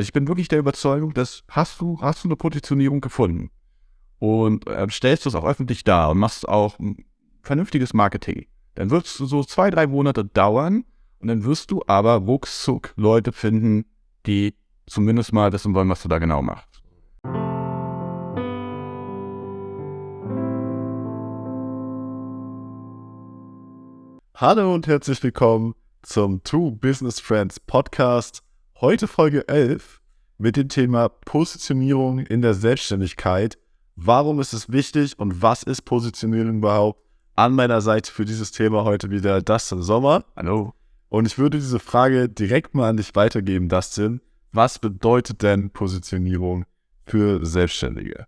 Also ich bin wirklich der Überzeugung, dass hast du, hast du eine Positionierung gefunden und äh, stellst das auch öffentlich dar und machst auch vernünftiges Marketing, dann wird es so zwei, drei Monate dauern und dann wirst du aber ruckzuck Leute finden, die zumindest mal wissen wollen, was du da genau machst. Hallo und herzlich willkommen zum Two Business Friends Podcast. Heute Folge 11 mit dem Thema Positionierung in der Selbstständigkeit. Warum ist es wichtig und was ist Positionierung überhaupt? An meiner Seite für dieses Thema heute wieder Dustin Sommer. Hallo. Und ich würde diese Frage direkt mal an dich weitergeben, Dustin. Was bedeutet denn Positionierung für Selbstständige?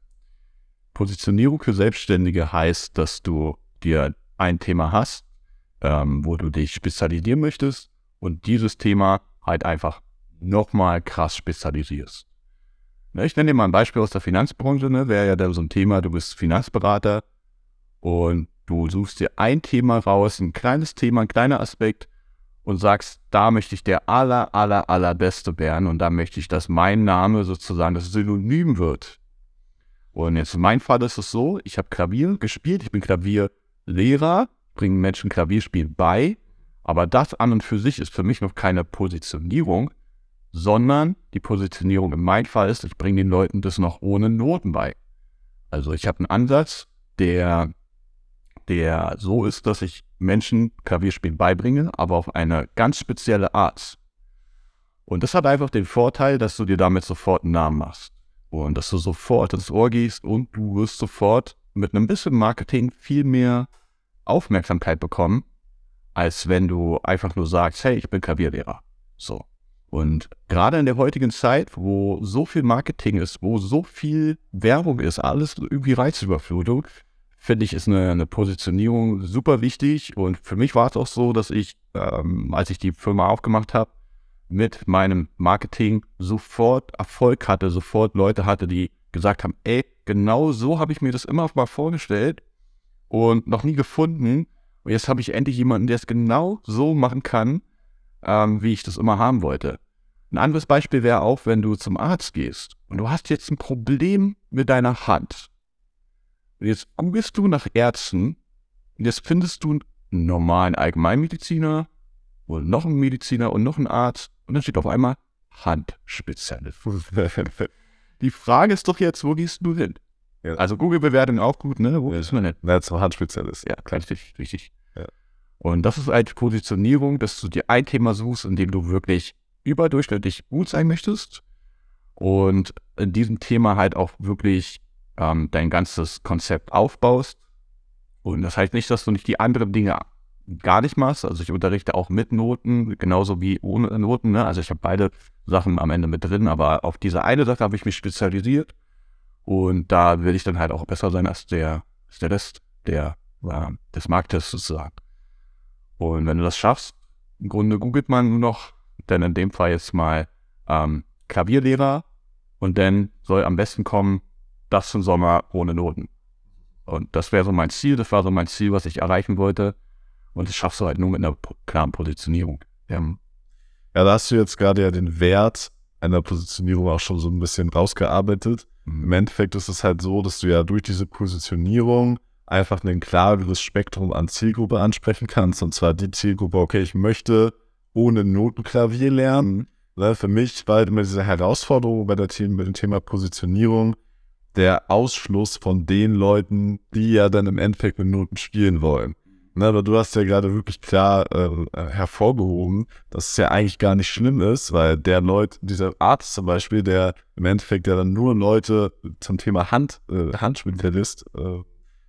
Positionierung für Selbstständige heißt, dass du dir ein Thema hast, ähm, wo du dich spezialisieren möchtest und dieses Thema halt einfach nochmal krass spezialisierst. Ne, ich nenne dir mal ein Beispiel aus der Finanzbranche, ne, wäre ja da so ein Thema, du bist Finanzberater und du suchst dir ein Thema raus, ein kleines Thema, ein kleiner Aspekt und sagst, da möchte ich der aller, aller, allerbeste werden und da möchte ich, dass mein Name sozusagen das Synonym wird. Und jetzt in meinem Fall ist es so, ich habe Klavier gespielt, ich bin Klavierlehrer bringen Menschen Klavierspiel bei, aber das an und für sich ist für mich noch keine Positionierung, sondern die Positionierung in meinem Fall ist, ich bringe den Leuten das noch ohne Noten bei. Also ich habe einen Ansatz, der, der so ist, dass ich Menschen Klavierspiel beibringe, aber auf eine ganz spezielle Art. Und das hat einfach den Vorteil, dass du dir damit sofort einen Namen machst. Und dass du sofort ins Ohr gehst und du wirst sofort mit einem bisschen Marketing viel mehr Aufmerksamkeit bekommen, als wenn du einfach nur sagst, hey, ich bin Klavierlehrer. So. Und gerade in der heutigen Zeit, wo so viel Marketing ist, wo so viel Werbung ist, alles irgendwie Reizüberflutung, finde ich, ist eine, eine, Positionierung super wichtig. Und für mich war es auch so, dass ich, ähm, als ich die Firma aufgemacht habe, mit meinem Marketing sofort Erfolg hatte, sofort Leute hatte, die gesagt haben, ey, genau so habe ich mir das immer mal vorgestellt und noch nie gefunden. Und jetzt habe ich endlich jemanden, der es genau so machen kann, ähm, wie ich das immer haben wollte. Ein anderes Beispiel wäre auch, wenn du zum Arzt gehst und du hast jetzt ein Problem mit deiner Hand. Und jetzt googelst du nach Ärzten und jetzt findest du einen normalen Allgemeinmediziner und noch einen Mediziner und noch einen Arzt und dann steht auf einmal Handspezialist. Die Frage ist doch jetzt, wo gehst du hin? Ja. Also Google-Bewertung auch gut, ne? Wo ja. ist man denn? Na, zum Handspezialist. Ja, richtig, richtig. Ja. Und das ist halt Positionierung, dass du dir ein Thema suchst, in dem du wirklich überdurchschnittlich gut sein möchtest und in diesem Thema halt auch wirklich ähm, dein ganzes Konzept aufbaust. Und das heißt nicht, dass du nicht die anderen Dinge gar nicht machst. Also ich unterrichte auch mit Noten, genauso wie ohne Noten. Ne? Also ich habe beide Sachen am Ende mit drin, aber auf diese eine Sache habe ich mich spezialisiert. Und da will ich dann halt auch besser sein als der, als der Rest der, äh, des Marktes sozusagen. Und wenn du das schaffst, im Grunde googelt man nur noch, denn in dem Fall jetzt mal ähm, Klavierlehrer und dann soll am besten kommen, das zum Sommer ohne Noten. Und das wäre so mein Ziel, das war so mein Ziel, was ich erreichen wollte. Und das schaffst du halt nur mit einer klaren Positionierung. Ja, ja da hast du jetzt gerade ja den Wert einer Positionierung auch schon so ein bisschen rausgearbeitet. Mhm. Im Endeffekt ist es halt so, dass du ja durch diese Positionierung einfach ein klareres Spektrum an Zielgruppe ansprechen kannst. Und zwar die Zielgruppe, okay, ich möchte ohne Notenklavier lernen. Mhm. Für mich war halt immer diese Herausforderung bei, der Thema, bei dem Thema Positionierung der Ausschluss von den Leuten, die ja dann im Endeffekt mit Noten spielen wollen. Ne, aber du hast ja gerade wirklich klar äh, hervorgehoben, dass es ja eigentlich gar nicht schlimm ist, weil der Leute, dieser Arzt zum Beispiel, der im Endeffekt ja dann nur Leute zum Thema Hand, äh, Handspezialist äh,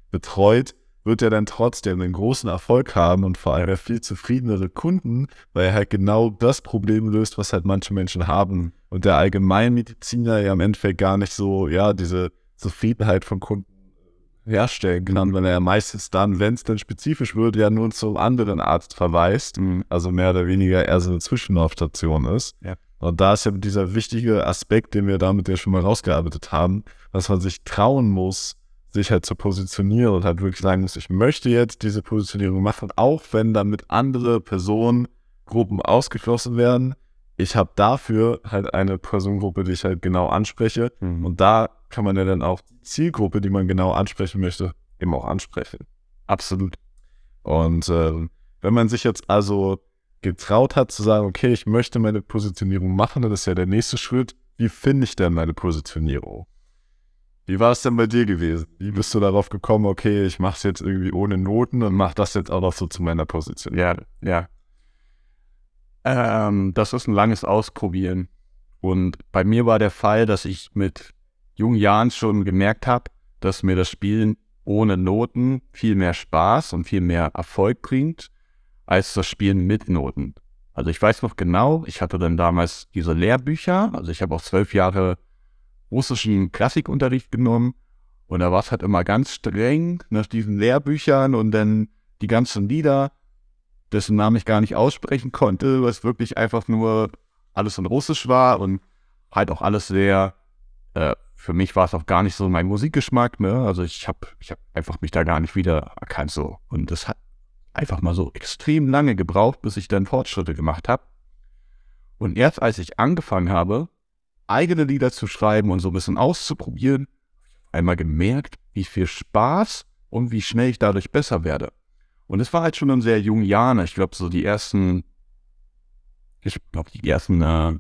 betreut, wird er dann trotzdem einen großen Erfolg haben und vor allem viel zufriedenere Kunden, weil er halt genau das Problem löst, was halt manche Menschen haben. Und der Allgemeinmediziner ja im Endeffekt gar nicht so, ja, diese Zufriedenheit von Kunden herstellen kann, mhm. weil er meistens dann, wenn es dann spezifisch wird, ja nur zum anderen Arzt verweist, mhm. also mehr oder weniger eher so eine Zwischenlaufstation ist. Ja. Und da ist ja dieser wichtige Aspekt, den wir damit ja schon mal rausgearbeitet haben, dass man sich trauen muss, sich halt zu positionieren und halt wirklich sagen muss, ich möchte jetzt diese Positionierung machen, auch wenn damit andere Personen, Gruppen ausgeschlossen werden. ich habe dafür halt eine Personengruppe, die ich halt genau anspreche. Mhm. Und da kann man ja dann auch die Zielgruppe, die man genau ansprechen möchte, eben auch ansprechen. Absolut. Und äh, wenn man sich jetzt also getraut hat zu sagen, okay, ich möchte meine Positionierung machen, dann ist ja der nächste Schritt, wie finde ich denn meine Positionierung? Wie war es denn bei dir gewesen? Wie bist du darauf gekommen, okay, ich mache es jetzt irgendwie ohne Noten und mache das jetzt auch noch so zu meiner Position? Ja, ja. Ähm, das ist ein langes Ausprobieren. Und bei mir war der Fall, dass ich mit jungen Jahren schon gemerkt habe, dass mir das Spielen ohne Noten viel mehr Spaß und viel mehr Erfolg bringt, als das Spielen mit Noten. Also ich weiß noch genau, ich hatte dann damals diese Lehrbücher, also ich habe auch zwölf Jahre russischen Klassikunterricht genommen und da war es halt immer ganz streng nach diesen Lehrbüchern und dann die ganzen Lieder, dessen Namen ich gar nicht aussprechen konnte, was wirklich einfach nur alles in Russisch war und halt auch alles sehr, äh, für mich war es auch gar nicht so mein Musikgeschmack, ne? Also ich habe ich hab einfach mich da gar nicht wiedererkannt so. Und das hat einfach mal so extrem lange gebraucht, bis ich dann Fortschritte gemacht habe. Und erst als ich angefangen habe, eigene Lieder zu schreiben und so ein bisschen auszuprobieren, einmal gemerkt, wie viel Spaß und wie schnell ich dadurch besser werde. Und es war halt schon in sehr jungen Jahren. Ich glaube, so die ersten, ich glaube, die ersten äh,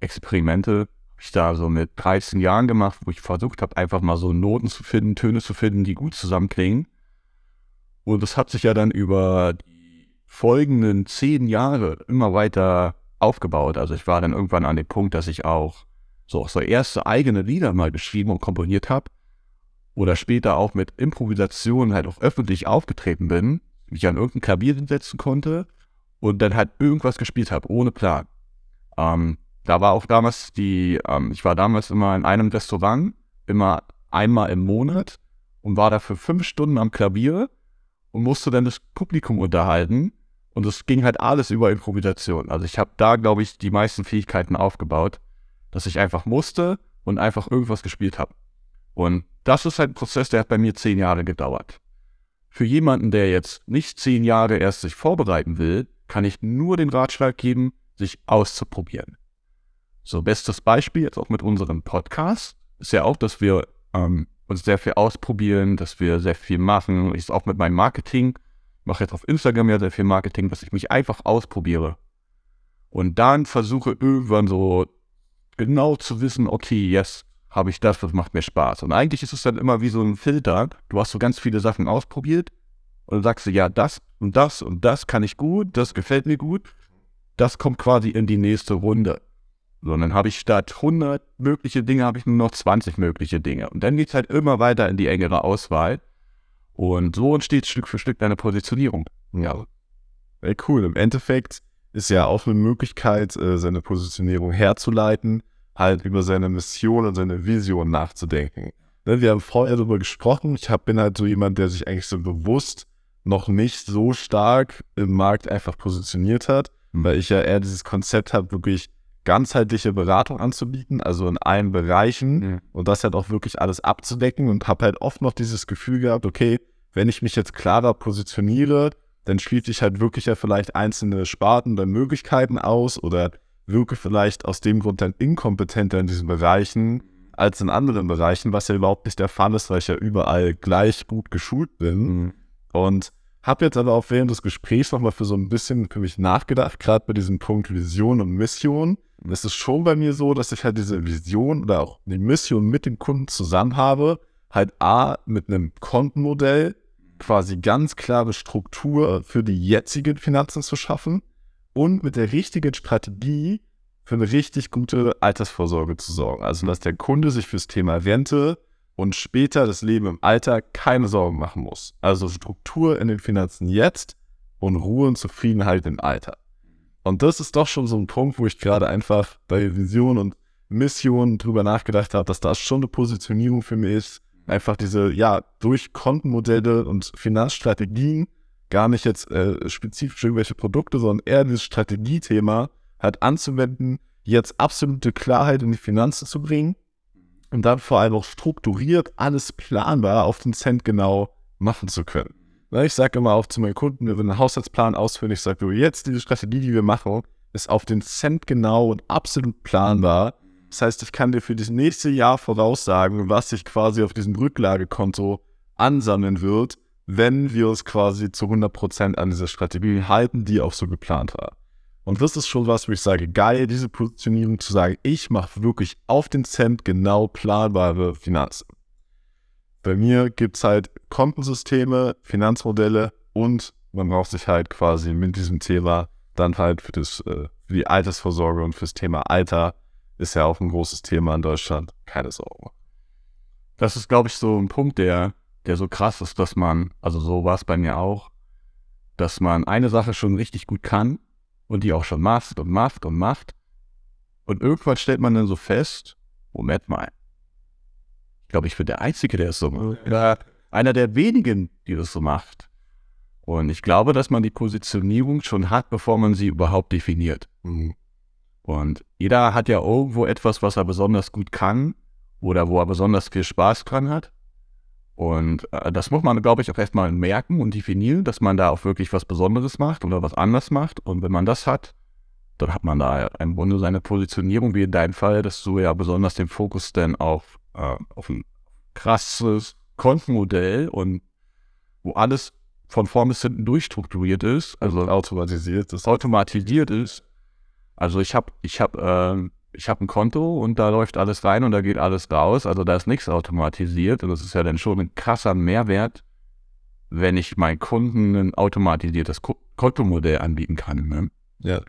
Experimente habe ich da so mit 13 Jahren gemacht, wo ich versucht habe, einfach mal so Noten zu finden, Töne zu finden, die gut zusammenklingen. Und das hat sich ja dann über die folgenden zehn Jahre immer weiter aufgebaut. Also ich war dann irgendwann an dem Punkt, dass ich auch so, so erste eigene Lieder mal geschrieben und komponiert habe oder später auch mit Improvisation halt auch öffentlich aufgetreten bin, mich an irgendein Klavier setzen konnte und dann halt irgendwas gespielt habe, ohne Plan. Ähm, da war auch damals die, ähm, ich war damals immer in einem Restaurant, immer einmal im Monat und war da für fünf Stunden am Klavier und musste dann das Publikum unterhalten. Und es ging halt alles über Improvisation. Also ich habe da, glaube ich, die meisten Fähigkeiten aufgebaut dass ich einfach musste und einfach irgendwas gespielt habe. Und das ist ein Prozess, der hat bei mir zehn Jahre gedauert. Für jemanden, der jetzt nicht zehn Jahre erst sich vorbereiten will, kann ich nur den Ratschlag geben, sich auszuprobieren. So, bestes Beispiel jetzt auch mit unserem Podcast ist ja auch, dass wir ähm, uns sehr viel ausprobieren, dass wir sehr viel machen. Ich auch mit meinem Marketing, mache jetzt auf Instagram ja sehr viel Marketing, dass ich mich einfach ausprobiere. Und dann versuche irgendwann so genau zu wissen, okay, yes, habe ich das, das macht mir Spaß. Und eigentlich ist es dann immer wie so ein Filter. Du hast so ganz viele Sachen ausprobiert und dann sagst du, ja, das und das und das kann ich gut, das gefällt mir gut. Das kommt quasi in die nächste Runde. So, und dann habe ich statt 100 mögliche Dinge, habe ich nur noch 20 mögliche Dinge. Und dann geht es halt immer weiter in die engere Auswahl. Und so entsteht Stück für Stück deine Positionierung. Ja. Cool. Im Endeffekt ist ja auch eine Möglichkeit, äh, seine Positionierung herzuleiten, halt über seine Mission und seine Vision nachzudenken. Ne, wir haben vorher darüber gesprochen. Ich hab, bin halt so jemand, der sich eigentlich so bewusst noch nicht so stark im Markt einfach positioniert hat, mhm. weil ich ja eher dieses Konzept habe, wirklich ganzheitliche Beratung anzubieten, also in allen Bereichen mhm. und das halt auch wirklich alles abzudecken und habe halt oft noch dieses Gefühl gehabt, okay, wenn ich mich jetzt klarer positioniere, dann schließe ich halt wirklich ja vielleicht einzelne Sparten oder Möglichkeiten aus oder wirke vielleicht aus dem Grund dann inkompetenter in diesen Bereichen als in anderen Bereichen, was ja überhaupt nicht der Fall ist, weil ich ja überall gleich gut geschult bin. Mhm. Und habe jetzt aber auch während des Gesprächs nochmal für so ein bisschen für mich nachgedacht, gerade bei diesem Punkt Vision und Mission. Und es ist schon bei mir so, dass ich halt diese Vision oder auch die Mission mit dem Kunden zusammen habe, halt A, mit einem Kontenmodell, quasi ganz klare Struktur für die jetzigen Finanzen zu schaffen und mit der richtigen Strategie für eine richtig gute Altersvorsorge zu sorgen. Also, dass der Kunde sich fürs Thema Rente und später das Leben im Alter keine Sorgen machen muss. Also Struktur in den Finanzen jetzt und Ruhe und Zufriedenheit im Alter. Und das ist doch schon so ein Punkt, wo ich gerade einfach bei Vision und Mission drüber nachgedacht habe, dass das schon eine Positionierung für mich ist, einfach diese, ja, durch Kontenmodelle und Finanzstrategien, gar nicht jetzt äh, spezifisch irgendwelche Produkte, sondern eher dieses Strategiethema halt anzuwenden, jetzt absolute Klarheit in die Finanzen zu bringen und dann vor allem auch strukturiert alles planbar auf den Cent genau machen zu können. Ich sage immer auch zu meinen Kunden, wir würden einen Haushaltsplan ausführen, ich sage, jetzt diese Strategie, die wir machen, ist auf den Cent genau und absolut planbar. Das heißt, ich kann dir für das nächste Jahr voraussagen, was sich quasi auf diesem Rücklagekonto ansammeln wird, wenn wir uns quasi zu 100% an dieser Strategie halten, die auch so geplant war. Und das ist schon was, wo ich sage, geil, diese Positionierung zu sagen, ich mache wirklich auf den Cent genau planbare Finanzen. Bei mir gibt es halt Kontensysteme, Finanzmodelle und man braucht sich halt quasi mit diesem Thema dann halt für, das, äh, für die Altersvorsorge und fürs Thema Alter ist ja auch ein großes Thema in Deutschland. Keine Sorge. Das ist, glaube ich, so ein Punkt, der, der so krass ist, dass man, also so war es bei mir auch, dass man eine Sache schon richtig gut kann und die auch schon macht und macht und macht. Und irgendwann stellt man dann so fest, Moment mal. Ich glaube, ich bin der Einzige, der es so macht. Oder einer der wenigen, die das so macht. Und ich glaube, dass man die Positionierung schon hat, bevor man sie überhaupt definiert. Mhm. Und jeder hat ja irgendwo etwas, was er besonders gut kann oder wo er besonders viel Spaß dran hat. Und äh, das muss man, glaube ich, auch erstmal merken und definieren, dass man da auch wirklich was Besonderes macht oder was anders macht. Und wenn man das hat, dann hat man da im Grunde seine Positionierung, wie in deinem Fall, dass du ja besonders den Fokus dann auf, äh, auf ein krasses Kontenmodell und wo alles von vorn bis hinten durchstrukturiert ist, also automatisiert ist, automatisiert ist, also ich habe ich hab, äh, ich hab ein Konto und da läuft alles rein und da geht alles raus. Also da ist nichts automatisiert. Und das ist ja dann schon ein krasser Mehrwert, wenn ich meinen Kunden ein automatisiertes Ko Kontomodell anbieten kann. Ne? Ja.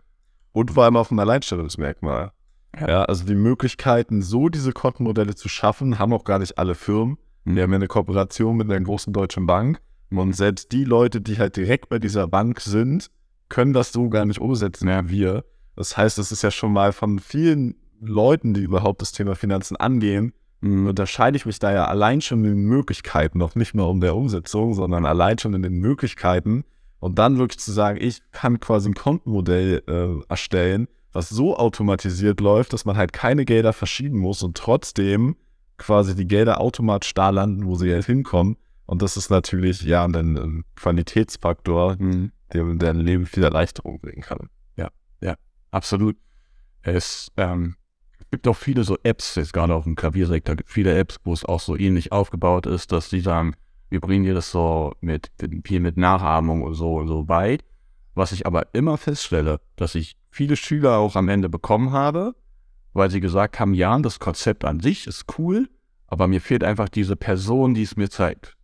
Und vor allem auf ein Alleinstellungsmerkmal. Ja. ja. also die Möglichkeiten, so diese Kontenmodelle zu schaffen, haben auch gar nicht alle Firmen. Mhm. Wir haben ja eine Kooperation mit einer großen deutschen Bank. Und selbst die Leute, die halt direkt bei dieser Bank sind, können das so gar nicht umsetzen, ja, wir. Das heißt, es ist ja schon mal von vielen Leuten, die überhaupt das Thema Finanzen angehen, mhm. unterscheide ich mich da ja allein schon in den Möglichkeiten, noch nicht nur um der Umsetzung, sondern allein schon in den Möglichkeiten. Und dann wirklich zu sagen, ich kann quasi ein Kontenmodell äh, erstellen, was so automatisiert läuft, dass man halt keine Gelder verschieben muss und trotzdem quasi die Gelder automatisch da landen, wo sie halt hinkommen. Und das ist natürlich ja ein, ein Qualitätsfaktor, mhm. der dein Leben viel Erleichterung bringen kann. Absolut. Es ähm, gibt auch viele so Apps, jetzt gerade auf dem Klaviersektor, gibt viele Apps, wo es auch so ähnlich aufgebaut ist, dass die sagen, wir bringen dir das so mit viel mit Nachahmung und so und so bei. Was ich aber immer feststelle, dass ich viele Schüler auch am Ende bekommen habe, weil sie gesagt haben, ja, das Konzept an sich ist cool, aber mir fehlt einfach diese Person, die es mir zeigt.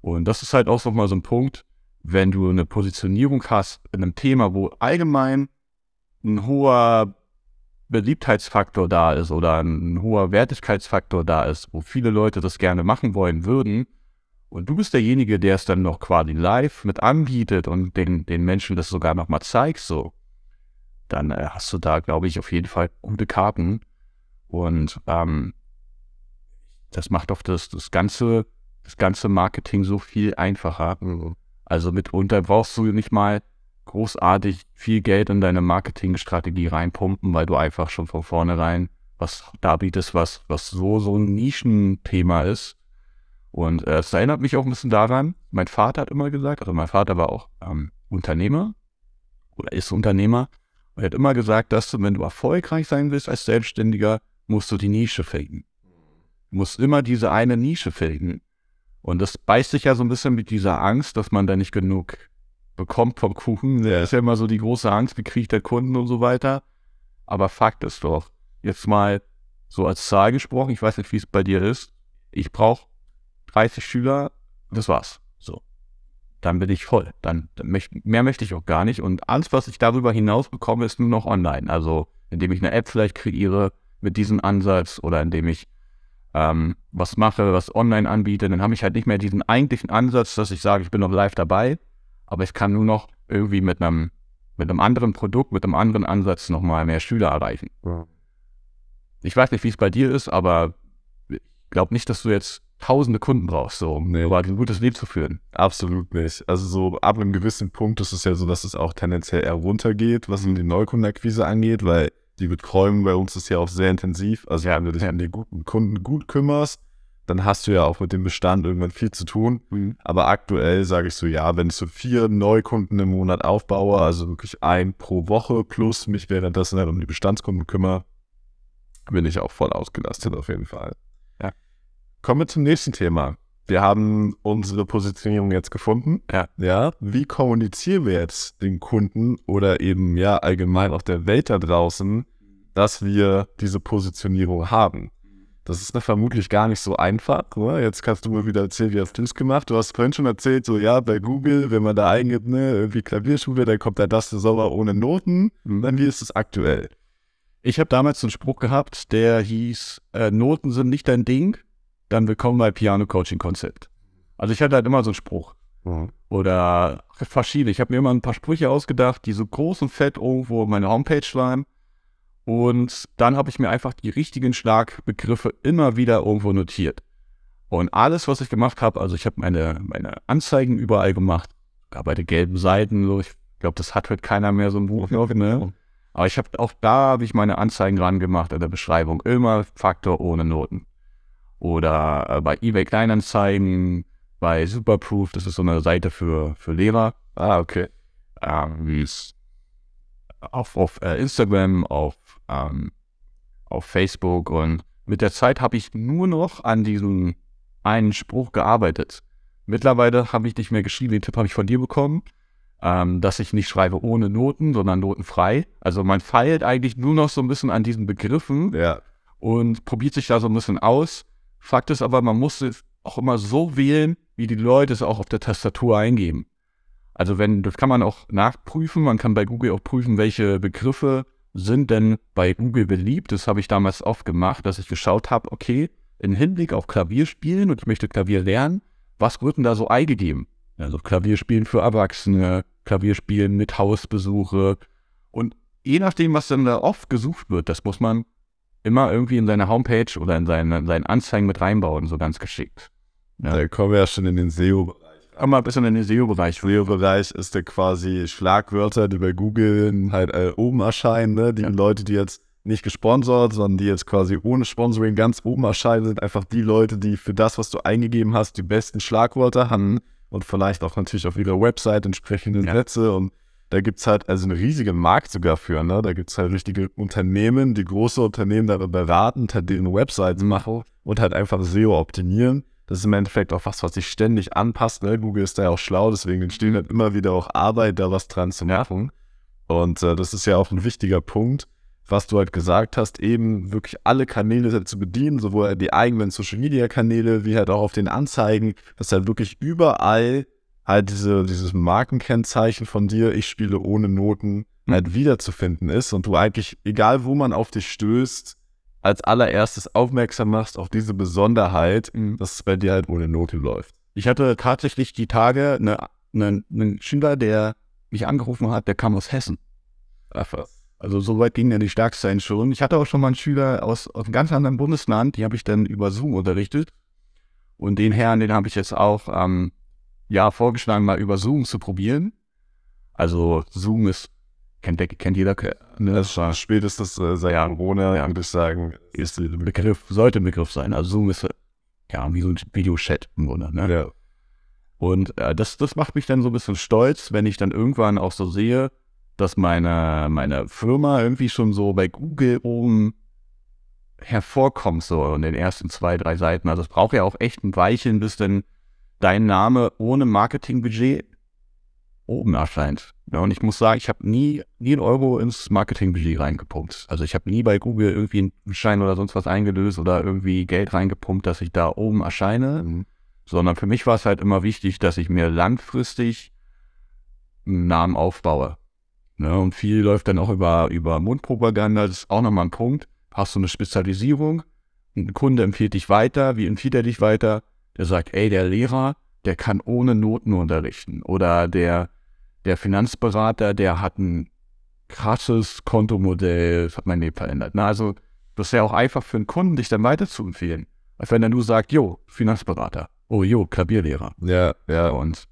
Und das ist halt auch nochmal so ein Punkt, wenn du eine Positionierung hast in einem Thema, wo allgemein ein hoher Beliebtheitsfaktor da ist oder ein hoher Wertigkeitsfaktor da ist, wo viele Leute das gerne machen wollen würden, und du bist derjenige, der es dann noch quasi live mit anbietet und den, den Menschen das sogar nochmal zeigst, so, dann äh, hast du da, glaube ich, auf jeden Fall gute Karten. Und ähm, das macht doch das, das, ganze, das ganze Marketing so viel einfacher. Also mitunter brauchst du nicht mal großartig viel Geld in deine Marketingstrategie reinpumpen, weil du einfach schon von vornherein was da bietest, was, was so, so ein Nischenthema ist. Und äh, es erinnert mich auch ein bisschen daran, mein Vater hat immer gesagt, also mein Vater war auch ähm, Unternehmer oder ist Unternehmer und er hat immer gesagt, dass du, wenn du erfolgreich sein willst als Selbstständiger, musst du die Nische finden. Du musst immer diese eine Nische finden. Und das beißt sich ja so ein bisschen mit dieser Angst, dass man da nicht genug bekommt vom Kuchen. Der ist ja immer so die große Angst, wie kriegt der Kunden und so weiter. Aber Fakt ist doch, jetzt mal so als Zahl gesprochen, ich weiß nicht, wie es bei dir ist. Ich brauche 30 Schüler, das war's. So. Dann bin ich voll. Dann, dann möcht, mehr möchte ich auch gar nicht. Und alles, was ich darüber hinaus bekomme, ist nur noch online. Also, indem ich eine App vielleicht kreiere mit diesem Ansatz oder indem ich ähm, was mache, was online anbiete, dann habe ich halt nicht mehr diesen eigentlichen Ansatz, dass ich sage, ich bin noch live dabei, aber ich kann nur noch irgendwie mit einem, mit einem anderen Produkt, mit einem anderen Ansatz nochmal mehr Schüler erreichen. Ja. Ich weiß nicht, wie es bei dir ist, aber ich glaube nicht, dass du jetzt tausende Kunden brauchst, so, um nee. ein gutes Leben zu führen. Absolut nicht. Also so ab einem gewissen Punkt ist es ja so, dass es auch tendenziell eher runtergeht, was die Neukundenakquise angeht, weil die Betreuung bei uns ist ja auch sehr intensiv. Also ja, wenn du dich an die guten Kunden gut kümmerst, dann hast du ja auch mit dem Bestand irgendwann viel zu tun. Mhm. Aber aktuell sage ich so, ja, wenn ich so vier Neukunden im Monat aufbaue, also wirklich ein pro Woche plus mich währenddessen halt um die Bestandskunden kümmere, bin ich auch voll ausgelastet auf jeden Fall. Ja. Kommen wir zum nächsten Thema. Wir haben unsere Positionierung jetzt gefunden. Ja. ja. Wie kommunizieren wir jetzt den Kunden oder eben ja allgemein auch der Welt da draußen, dass wir diese Positionierung haben? Das ist vermutlich gar nicht so einfach. Oder? Jetzt kannst du mir wieder erzählen, wie hast du es gemacht? Du hast vorhin schon erzählt, so ja, bei Google, wenn man da eingibt, ne, irgendwie Klavierschule, dann kommt da das sauber ohne Noten. Dann wie ist es aktuell? Ich habe damals einen Spruch gehabt, der hieß, äh, Noten sind nicht dein Ding, dann willkommen bei Piano Coaching Konzept. Also ich hatte halt immer so einen Spruch. Mhm. Oder verschiedene. Ich habe mir immer ein paar Sprüche ausgedacht, die so groß und fett irgendwo meine Homepage schreiben. Und dann habe ich mir einfach die richtigen Schlagbegriffe immer wieder irgendwo notiert. Und alles, was ich gemacht habe, also ich habe meine, meine Anzeigen überall gemacht, gar bei den gelben Seiten, so, ich glaube, das hat heute keiner mehr so ein Buch noch, ne? Aber ich habe auch da habe ich meine Anzeigen ran gemacht in der Beschreibung. Immer Faktor ohne Noten. Oder äh, bei eBay Kleinanzeigen, bei Superproof, das ist so eine Seite für, für Lehrer. Ah, okay. Ähm, auf, auf äh, Instagram, auf ähm, auf Facebook und mit der Zeit habe ich nur noch an diesem einen Spruch gearbeitet. Mittlerweile habe ich nicht mehr geschrieben, den Tipp habe ich von dir bekommen, ähm, dass ich nicht schreibe ohne Noten, sondern notenfrei. Also man feilt eigentlich nur noch so ein bisschen an diesen Begriffen ja. und probiert sich da so ein bisschen aus. Fakt ist aber, man muss es auch immer so wählen, wie die Leute es auch auf der Tastatur eingeben. Also wenn, das kann man auch nachprüfen, man kann bei Google auch prüfen, welche Begriffe sind denn bei Google beliebt? Das habe ich damals oft gemacht, dass ich geschaut habe, okay, im Hinblick auf Klavierspielen und ich möchte Klavier lernen, was wird denn da so eingegeben? Also Klavierspielen für Erwachsene, Klavierspielen mit Hausbesuche. Und je nachdem, was dann da oft gesucht wird, das muss man immer irgendwie in seine Homepage oder in seine, seinen Anzeigen mit reinbauen, so ganz geschickt. Ja. Da kommen wir ja schon in den SEO-Bereich mal ein bisschen in den SEO-Bereich. SEO-Bereich ist der quasi Schlagwörter, die bei Google halt äh, oben erscheinen. Ne? Die ja. Leute, die jetzt nicht gesponsert, sondern die jetzt quasi ohne Sponsoring ganz oben erscheinen, sind einfach die Leute, die für das, was du eingegeben hast, die besten Schlagwörter haben und vielleicht auch natürlich auf ihrer Website entsprechende ja. Sätze. Und da gibt es halt also einen riesigen Markt sogar für. Ne? Da gibt es halt richtige Unternehmen, die große Unternehmen dabei beraten, halt deren Websites machen und halt einfach SEO optimieren. Das ist im Endeffekt auch was, was sich ständig anpasst. Ne? Google ist da ja auch schlau, deswegen entsteht halt immer wieder auch Arbeit, da was dran zu machen. Und äh, das ist ja auch ein wichtiger Punkt, was du halt gesagt hast, eben wirklich alle Kanäle zu bedienen, sowohl die eigenen Social Media Kanäle wie halt auch auf den Anzeigen, dass halt wirklich überall halt diese, dieses Markenkennzeichen von dir, ich spiele ohne Noten, mhm. halt wiederzufinden ist und du eigentlich, egal wo man auf dich stößt, als allererstes aufmerksam machst auf diese Besonderheit, mhm. dass es bei dir halt ohne Note läuft. Ich hatte tatsächlich die Tage einen eine, eine Schüler, der mich angerufen hat, der kam aus Hessen. Ach was. Also so weit ging ja die Starksein schon. Ich hatte auch schon mal einen Schüler aus, aus einem ganz anderen Bundesland, die habe ich dann über Zoom unterrichtet. Und den Herrn, den habe ich jetzt auch ähm, ja vorgeschlagen, mal über Zoom zu probieren. Also Zoom ist kennt, kennt jeder. Ne? Das war spätestens äh, seit ja, Corona, ja, würde ich sagen, ist ein Begriff, sollte ein Begriff sein. Also Zoom ist ja wie so ein Videochat im Grunde. Ne? Ja. Und äh, das, das macht mich dann so ein bisschen stolz, wenn ich dann irgendwann auch so sehe, dass meine, meine Firma irgendwie schon so bei Google oben hervorkommt, so in den ersten zwei, drei Seiten. Also es braucht ja auch echt ein Weilchen, bis denn dein Name ohne Marketingbudget oben erscheint. Ja, und ich muss sagen, ich habe nie, nie einen Euro ins Marketingbudget reingepumpt. Also ich habe nie bei Google irgendwie einen Schein oder sonst was eingelöst oder irgendwie Geld reingepumpt, dass ich da oben erscheine. Mhm. Sondern für mich war es halt immer wichtig, dass ich mir langfristig einen Namen aufbaue. Ne? Und viel läuft dann auch über, über Mundpropaganda. Das ist auch nochmal ein Punkt. Hast du eine Spezialisierung? Ein Kunde empfiehlt dich weiter. Wie empfiehlt er dich weiter? Der sagt, ey, der Lehrer, der kann ohne Noten unterrichten. Oder der, der Finanzberater, der hat ein krasses Kontomodell, das hat mein Leben verändert. Na, also das ist ja auch einfach für einen Kunden, dich dann weiter zu empfehlen. Als wenn er nur sagt, jo, Finanzberater, oh jo, Klavierlehrer. Ja, ja. Und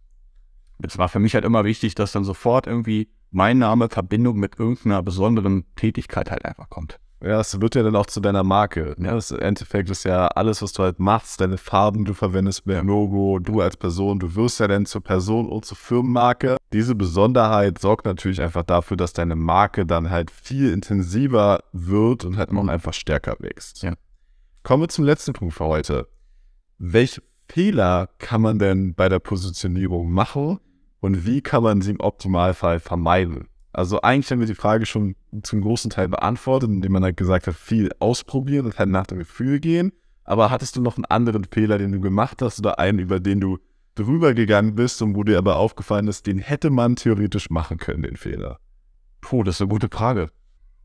es war für mich halt immer wichtig, dass dann sofort irgendwie mein Name Verbindung mit irgendeiner besonderen Tätigkeit halt einfach kommt. Ja, es wird ja dann auch zu deiner Marke. Ja, das im Endeffekt ist ja alles, was du halt machst, deine Farben, du verwendest mehr Logo, du als Person, du wirst ja dann zur Person und zur Firmenmarke. Diese Besonderheit sorgt natürlich einfach dafür, dass deine Marke dann halt viel intensiver wird und halt auch mhm. einfach stärker wächst. Ja. Kommen wir zum letzten Punkt für heute. Welche Fehler kann man denn bei der Positionierung machen und wie kann man sie im Optimalfall vermeiden? Also eigentlich haben wir die Frage schon zum großen Teil beantwortet, indem man halt gesagt hat, viel ausprobieren und halt nach dem Gefühl gehen. Aber hattest du noch einen anderen Fehler, den du gemacht hast oder einen, über den du drüber gegangen bist und wo dir aber aufgefallen ist, den hätte man theoretisch machen können, den Fehler? Puh, das ist eine gute Frage.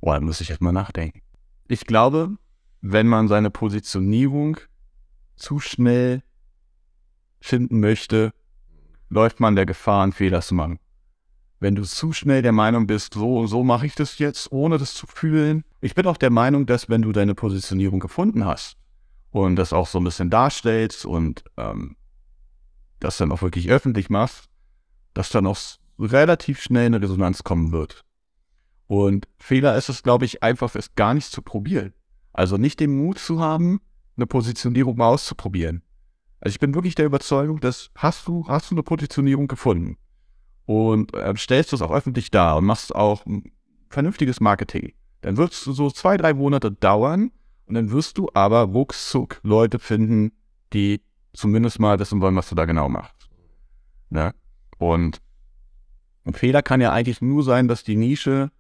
Boah, da muss ich erstmal nachdenken. Ich glaube, wenn man seine Positionierung zu schnell finden möchte, läuft man der Gefahr, einen Fehler zu machen wenn du zu schnell der Meinung bist, so, so mache ich das jetzt, ohne das zu fühlen. Ich bin auch der Meinung, dass wenn du deine Positionierung gefunden hast und das auch so ein bisschen darstellst und ähm, das dann auch wirklich öffentlich machst, dass dann auch relativ schnell eine Resonanz kommen wird. Und Fehler ist es, glaube ich, einfach, es gar nicht zu probieren. Also nicht den Mut zu haben, eine Positionierung mal auszuprobieren. Also ich bin wirklich der Überzeugung, dass hast du, hast du eine Positionierung gefunden und äh, stellst es auch öffentlich dar und machst auch vernünftiges Marketing. Dann wird es so zwei, drei Monate dauern und dann wirst du aber ruckzuck Leute finden, die zumindest mal wissen wollen, was du da genau machst. Ne? Und ein Fehler kann ja eigentlich nur sein, dass die Nische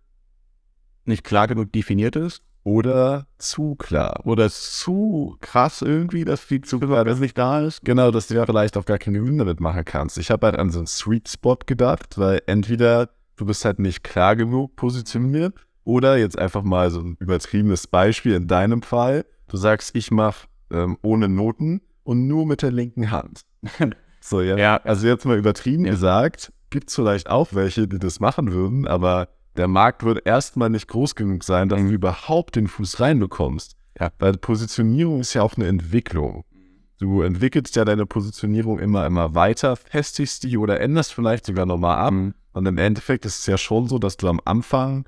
nicht klar genug definiert ist oder zu klar. Oder zu krass irgendwie, dass die zu klar, dass nicht da ist. Genau, dass du ja vielleicht auch gar keine Gewinn damit machen kannst. Ich habe halt an so einen Sweet Spot gedacht, weil entweder du bist halt nicht klar genug positioniert oder jetzt einfach mal so ein übertriebenes Beispiel in deinem Fall. Du sagst, ich mache ähm, ohne Noten und nur mit der linken Hand. so, ja. ja. Also jetzt mal übertrieben ja. gesagt, gibt es vielleicht auch welche, die das machen würden, aber der Markt wird erstmal nicht groß genug sein, dass du überhaupt den Fuß reinbekommst. Ja. Weil Positionierung ist ja auch eine Entwicklung. Du entwickelst ja deine Positionierung immer, immer weiter, festigst die oder änderst vielleicht sogar nochmal ab. Mhm. Und im Endeffekt ist es ja schon so, dass du am Anfang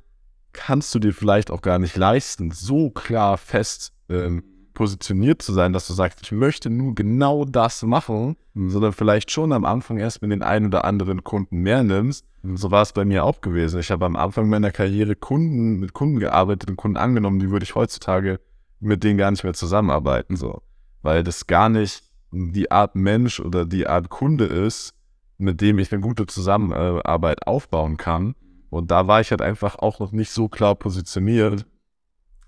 kannst du dir vielleicht auch gar nicht leisten, so klar fest ähm, positioniert zu sein, dass du sagst, ich möchte nur genau das machen, mhm. sondern vielleicht schon am Anfang erst mit den einen oder anderen Kunden mehr nimmst. Und so war es bei mir auch gewesen. Ich habe am Anfang meiner Karriere Kunden mit Kunden gearbeitet und Kunden angenommen, die würde ich heutzutage mit denen gar nicht mehr zusammenarbeiten, so. Weil das gar nicht die Art Mensch oder die Art Kunde ist, mit dem ich eine gute Zusammenarbeit aufbauen kann. Und da war ich halt einfach auch noch nicht so klar positioniert,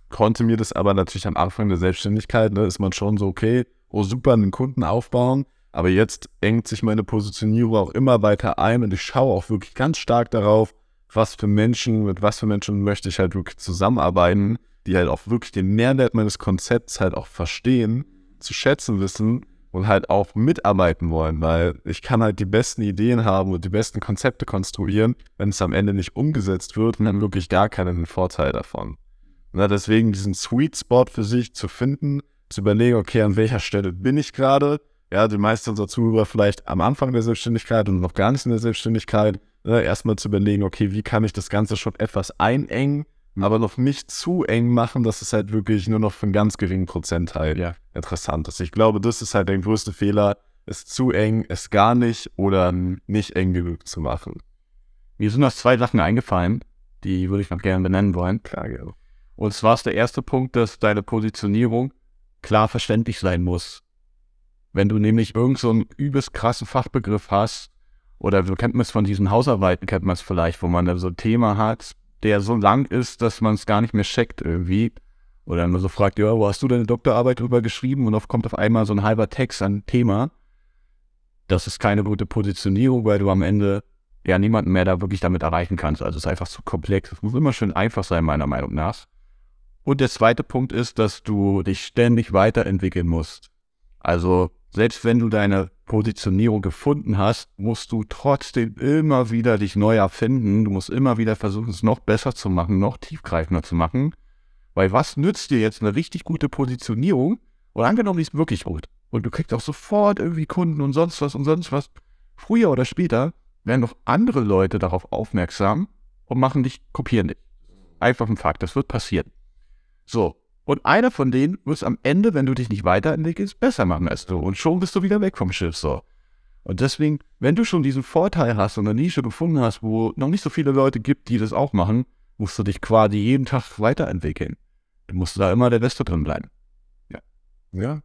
konnte mir das aber natürlich am Anfang der Selbstständigkeit, ne, ist man schon so, okay, oh super, einen Kunden aufbauen. Aber jetzt engt sich meine Positionierung auch immer weiter ein und ich schaue auch wirklich ganz stark darauf, was für Menschen, mit was für Menschen möchte ich halt wirklich zusammenarbeiten, die halt auch wirklich den Mehrwert meines Konzepts halt auch verstehen, zu schätzen wissen und halt auch mitarbeiten wollen, weil ich kann halt die besten Ideen haben und die besten Konzepte konstruieren, wenn es am Ende nicht umgesetzt wird, dann wirklich gar keinen Vorteil davon. Na, deswegen diesen Sweet Spot für sich zu finden, zu überlegen, okay, an welcher Stelle bin ich gerade? Ja, die meisten unserer Zuhörer vielleicht am Anfang der Selbstständigkeit und noch gar nicht in der Selbstständigkeit. Ne, erstmal zu überlegen, okay, wie kann ich das Ganze schon etwas einengen, mhm. aber noch nicht zu eng machen, dass es halt wirklich nur noch für einen ganz geringen Prozentteil ja. interessant ist. Ich glaube, das ist halt der größte Fehler, es zu eng, es gar nicht oder nicht eng genug zu machen. Mir sind noch zwei Sachen eingefallen, die würde ich noch gerne benennen wollen. Klar, gerne. Und zwar ist der erste Punkt, dass deine Positionierung klar verständlich sein muss. Wenn du nämlich irgend so übelst krassen Fachbegriff hast, oder du kennt man es von diesen Hausarbeiten, kennt man es vielleicht, wo man da so ein Thema hat, der so lang ist, dass man es gar nicht mehr checkt irgendwie. Oder dann so fragt, ja, wo hast du deine Doktorarbeit drüber geschrieben? Und oft kommt auf einmal so ein halber Text an Thema. Das ist keine gute Positionierung, weil du am Ende ja niemanden mehr da wirklich damit erreichen kannst. Also es ist einfach zu komplex. Es muss immer schön einfach sein, meiner Meinung nach. Und der zweite Punkt ist, dass du dich ständig weiterentwickeln musst. Also selbst wenn du deine Positionierung gefunden hast, musst du trotzdem immer wieder dich neu erfinden. Du musst immer wieder versuchen, es noch besser zu machen, noch tiefgreifender zu machen. Weil was nützt dir jetzt eine richtig gute Positionierung? Oder angenommen, die ist wirklich gut. Und du kriegst auch sofort irgendwie Kunden und sonst was und sonst was. Früher oder später werden doch andere Leute darauf aufmerksam und machen dich, kopieren dich. Einfach ein Fakt, das wird passieren. So. Und einer von denen wird am Ende, wenn du dich nicht weiterentwickelst, besser machen als du. Und schon bist du wieder weg vom Schiff. So. Und deswegen, wenn du schon diesen Vorteil hast und eine Nische gefunden hast, wo noch nicht so viele Leute gibt, die das auch machen, musst du dich quasi jeden Tag weiterentwickeln. Du musst da immer der Beste drin bleiben. Ja. Ja.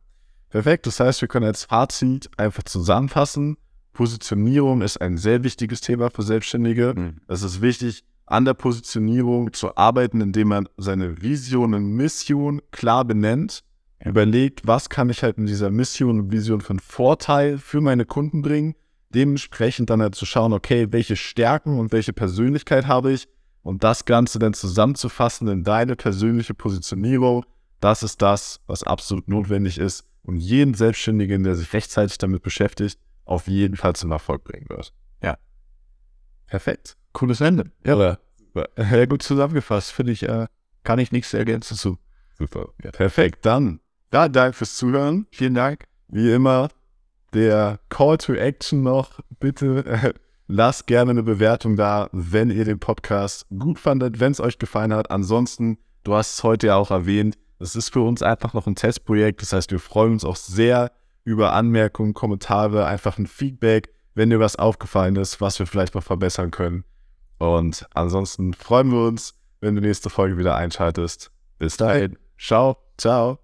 Perfekt. Das heißt, wir können als Fazit einfach zusammenfassen. Positionierung ist ein sehr wichtiges Thema für Selbstständige. Mhm. Es ist wichtig, an der Positionierung zu arbeiten, indem man seine Vision und Mission klar benennt, überlegt, was kann ich halt in dieser Mission und Vision einen Vorteil für meine Kunden bringen, dementsprechend dann halt zu schauen, okay, welche Stärken und welche Persönlichkeit habe ich und das Ganze dann zusammenzufassen in deine persönliche Positionierung, das ist das, was absolut notwendig ist und jeden Selbstständigen, der sich rechtzeitig damit beschäftigt, auf jeden Fall zum Erfolg bringen wird. Ja. Perfekt. Cooles Ende. Ja. Sehr gut zusammengefasst. Finde ich, äh, kann ich nichts ergänzen zu. Super. Ja. Perfekt. Dann, ja, danke fürs Zuhören. Vielen Dank. Wie immer, der Call to Action noch. Bitte äh, lasst gerne eine Bewertung da, wenn ihr den Podcast gut fandet, wenn es euch gefallen hat. Ansonsten, du hast es heute ja auch erwähnt, es ist für uns einfach noch ein Testprojekt. Das heißt, wir freuen uns auch sehr über Anmerkungen, Kommentare, einfach ein Feedback, wenn dir was aufgefallen ist, was wir vielleicht noch verbessern können. Und ansonsten freuen wir uns, wenn du nächste Folge wieder einschaltest. Bis dahin. Ciao. Ciao.